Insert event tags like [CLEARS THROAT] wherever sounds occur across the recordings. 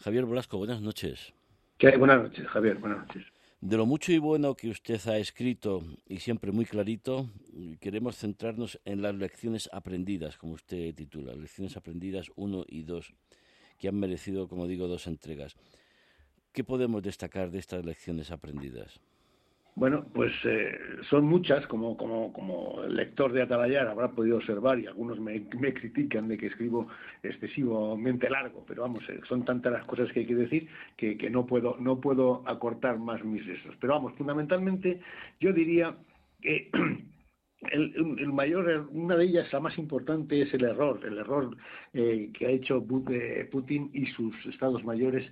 Javier Blasco, buenas noches. ¿Qué Buenas noches, Javier, buenas noches. De lo mucho y bueno que usted ha escrito, y siempre muy clarito, queremos centrarnos en las lecciones aprendidas, como usted titula, lecciones aprendidas 1 y 2, que han merecido, como digo, dos entregas. ¿Qué podemos destacar de estas lecciones aprendidas? Bueno, pues eh, son muchas, como, como, como el lector de Atalayar habrá podido observar, y algunos me, critican de que escribo excesivamente largo, pero vamos, eh, son tantas las cosas que hay que decir que, no, puedo, no puedo acortar más mis esos. Pero vamos, fundamentalmente yo diría que [CLEARS THROAT] el, mayor, una de ellas, la más importante, es el error, el error eh, que ha hecho eh, Putin y sus estados mayores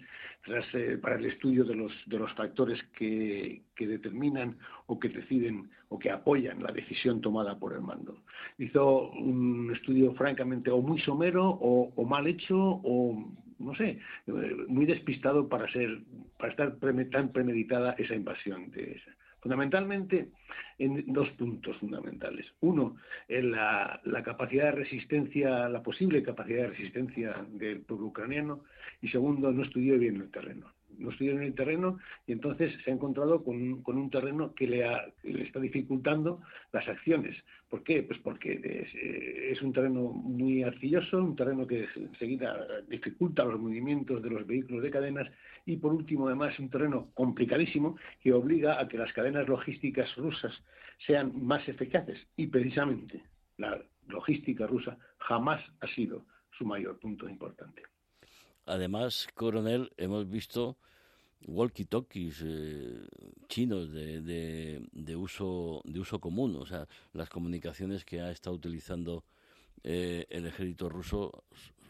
eh, para el estudio de los, de los factores que, determinan o que deciden o que apoyan la decisión tomada por el mando. Hizo un estudio francamente o muy somero o, mal hecho o no sé, muy despistado para ser, para estar tan premeditada esa invasión de esa. Fundamentalmente en dos puntos fundamentales. Uno, en la, capacidad de resistencia, la posible capacidad de resistencia del pueblo ucraniano. Y segundo, no estudió bien el terreno estudió en el terreno y entonces se ha encontrado con, un terreno que le, le, está dificultando las acciones. ¿Por qué? Pues porque es, eh, es, un terreno muy arcilloso, un terreno que enseguida dificulta los movimientos de los vehículos de cadenas y por último además un terreno complicadísimo que obliga a que las cadenas logísticas rusas sean más eficaces y precisamente la logística rusa jamás ha sido su mayor punto importante. Además, coronel, hemos visto walkie-talkies eh, chinos de, de, uso de uso común, o sea, las comunicaciones que ha estado utilizando eh, el ejército ruso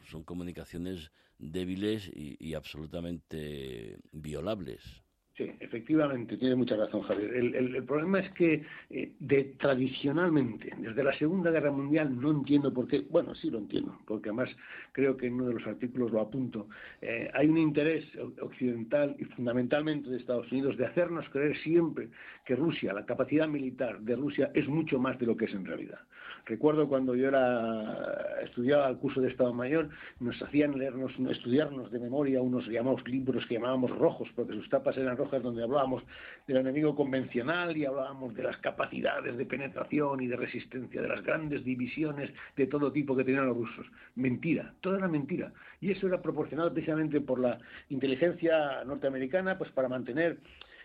son comunicaciones débiles y, absolutamente violables. Sí, efectivamente, tiene mucha razón Javier. El, problema es que eh, de, tradicionalmente, desde la Segunda Guerra Mundial, no entiendo por qué, bueno, sí lo entiendo, porque además creo que en uno de los artículos lo apunto, eh, hay un interés occidental y fundamentalmente de Estados Unidos de hacernos creer siempre que Rusia, la capacidad militar de Rusia es mucho más de lo que es en realidad. Recuerdo cuando yo era estudiaba el curso de Estado Mayor, nos hacían leernos, estudiarnos de memoria unos llamados libros que llamábamos rojos, porque sus tapas eran rojas, donde hablábamos del enemigo convencional y hablábamos de las capacidades de penetración y de resistencia, de las grandes divisiones de todo tipo que tenían los rusos. Mentira, todo era mentira. Y eso era proporcionado precisamente por la inteligencia norteamericana, pues para mantener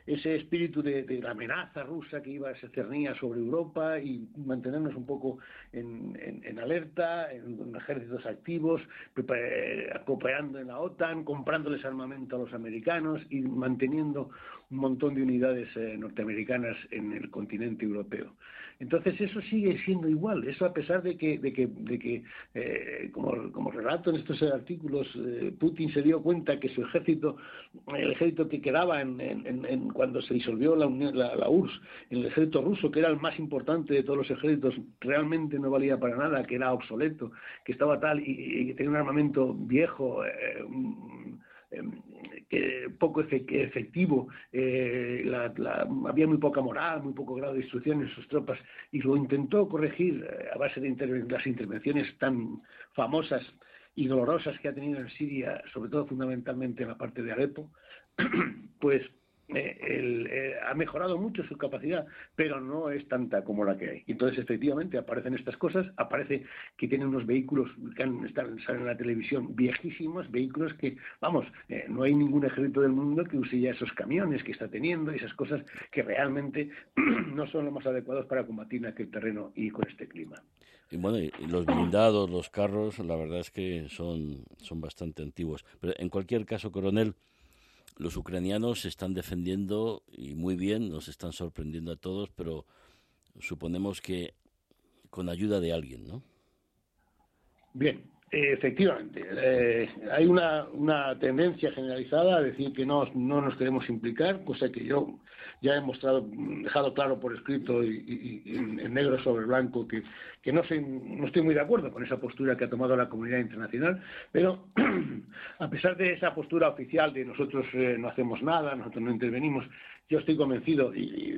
ese espíritu de, la amenaza rusa que iba se cernía sobre Europa y mantenernos un poco en, alerta, en, ejércitos activos, cooperando en la OTAN, comprándoles armamento a los americanos y manteniendo un montón de unidades eh, norteamericanas en el continente europeo. Entonces eso sigue siendo igual, eso a pesar de que, de que, de que eh, como, relato en estos artículos, eh, Putin se dio cuenta que su ejército, el ejército que quedaba en, en, cuando se disolvió la, la, URSS, el ejército ruso, que era el más importante de todos los ejércitos, realmente no valía para nada, que era obsoleto, que estaba tal y, que tenía un armamento viejo. Poco efectivo, eh, había muy poca moral, muy poco grado de instrucción en sus tropas, y lo intentó corregir eh, a base de las intervenciones tan famosas y dolorosas que ha tenido en Siria, sobre todo fundamentalmente en la parte de Alepo, [CLEARS THROAT] pues eh, eh, ha mejorado mucho su capacidad, pero no es tanta como la que hay. Entonces, efectivamente, aparecen estas cosas, aparece que tienen unos vehículos que están, salen en la televisión viejísimos, vehículos que, vamos, eh, no hay ningún ejército del mundo que use ya esos camiones que está teniendo, esas cosas que realmente [CLEARS THROAT] no son los más adecuados para combatir en aquel terreno y con este clima. Y bueno, y los blindados, los carros, la verdad es que son, son bastante antiguos. Pero en cualquier caso, coronel, los ucranianos se están defendiendo y muy bien, nos están sorprendiendo a todos, pero suponemos que con ayuda de alguien, ¿no? Bien, efectivamente. Eh, hay una, una, tendencia generalizada a decir que no, no nos queremos implicar, cosa que yo ya he mostrado, dejado claro por escrito y, en negro sobre blanco que, que no, no estoy muy de acuerdo con esa postura que ha tomado la comunidad internacional, pero [CLEARS THROAT] a pesar de esa postura oficial de nosotros eh, no hacemos nada, nosotros no intervenimos, yo estoy convencido, y,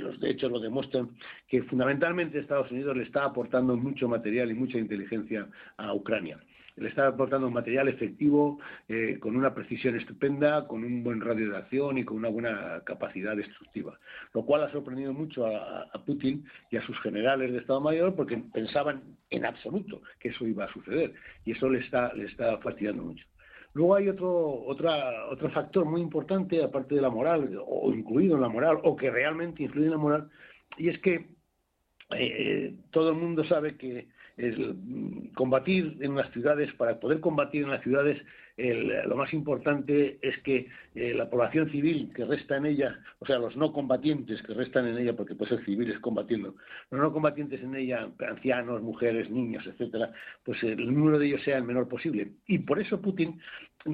los de hecho lo demuestran, que fundamentalmente Estados Unidos le está aportando mucho material y mucha inteligencia a Ucrania. Le está aportando material efectivo eh, con una precisión estupenda, con un buen radio de acción y con una buena capacidad destructiva. Lo cual ha sorprendido mucho a, Putin y a sus generales de Estado Mayor porque pensaban en absoluto que eso iba a suceder y eso le está, le está fastidiando mucho. Luego hay otro, otra, otro factor muy importante, aparte de la moral, o incluido en la moral, o que realmente influye en la moral, y es que eh, todo el mundo sabe que el combatir en las ciudades, para poder combatir en las ciudades, lo más importante es que eh, la población civil que resta en ella, o sea, los no combatientes que restan en ella, porque puede ser civiles combatiendo, los no combatientes en ella, ancianos, mujeres, niños, etcétera, pues el número de ellos sea el menor posible. Y por eso Putin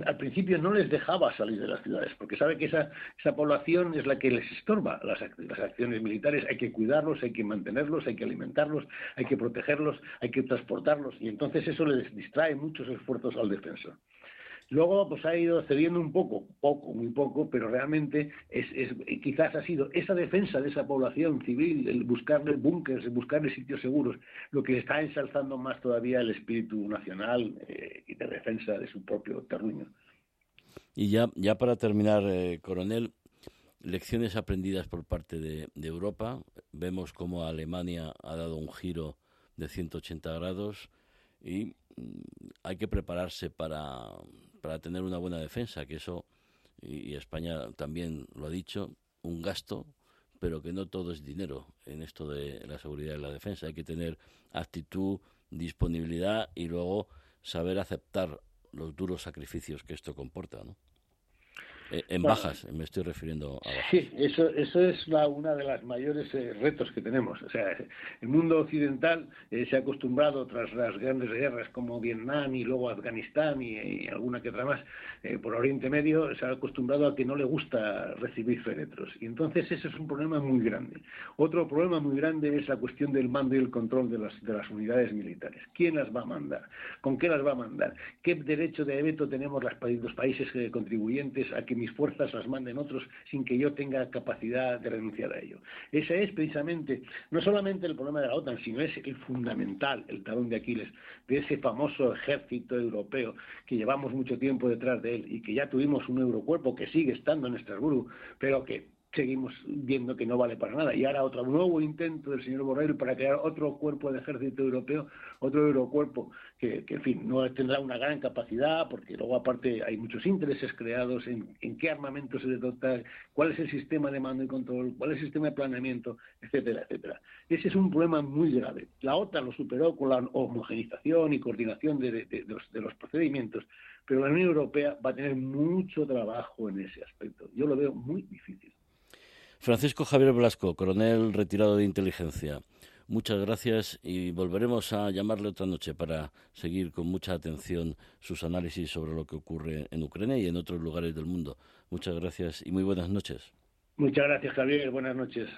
al principio no les dejaba salir de las ciudades, porque sabe que esa, esa población es la que les estorba las, las, acciones militares. Hay que cuidarlos, hay que mantenerlos, hay que alimentarlos, hay que protegerlos, hay que transportarlos, y entonces eso les distrae muchos esfuerzos al defensor. Luego, pues ha ido cediendo un poco, poco, muy poco, pero realmente es, quizás ha sido esa defensa de esa población civil, el buscarle búnkers, el buscarle sitios seguros, lo que está ensalzando más todavía el espíritu nacional eh, y de defensa de su propio terruño. Y ya, ya para terminar, eh, coronel, lecciones aprendidas por parte de, de Europa. Vemos cómo Alemania ha dado un giro de 180 grados y mm, hay que prepararse para, para tener una buena defensa, que eso, y, España también lo ha dicho, un gasto, pero que no todo es dinero en esto de la seguridad y la defensa. Hay que tener actitud, disponibilidad y luego saber aceptar los duros sacrificios que esto comporta, ¿no? Eh, en bajas, me estoy refiriendo a bajas. Sí, eso, eso es la, una de las mayores eh, retos que tenemos. O sea, el mundo occidental eh, se ha acostumbrado, tras las grandes guerras como Vietnam y luego Afganistán y, alguna que otra más, por Oriente Medio, se ha acostumbrado a que no le gusta recibir féretros. Y entonces ese es un problema muy grande. Otro problema muy grande es la cuestión del mando y el control de las, de las unidades militares. ¿Quién las va a mandar? ¿Con qué las va a mandar? ¿Qué derecho de veto tenemos los países contribuyentes a que mis fuerzas las manden otros sin que yo tenga capacidad de renunciar a ello. Ese es precisamente no solamente el problema de la OTAN, sino es el fundamental, el talón de Aquiles, de ese famoso ejército europeo que llevamos mucho tiempo detrás de él y que ya tuvimos un eurocuerpo que sigue estando en Estrasburgo, pero que seguimos viendo que no vale para nada. Y ahora otro nuevo intento del señor Borrell para crear otro cuerpo de ejército europeo, otro eurocuerpo que, en fin, no tendrá una gran capacidad, porque luego aparte hay muchos intereses creados en, qué armamento se dota, cuál es el sistema de mando y control, cuál es el sistema de planeamiento, etcétera, etcétera. Ese es un problema muy grave. La OTAN lo superó con la homogenización y coordinación de los procedimientos, pero la Unión Europea va a tener mucho trabajo en ese aspecto. Yo lo veo muy difícil. Francisco Javier Blasco, coronel retirado de inteligencia. Muchas gracias y volveremos a llamarle otra noche para seguir con mucha atención sus análisis sobre lo que ocurre en Ucrania y en otros lugares del mundo. Muchas gracias y muy buenas noches. Muchas gracias, Javier. Buenas noches.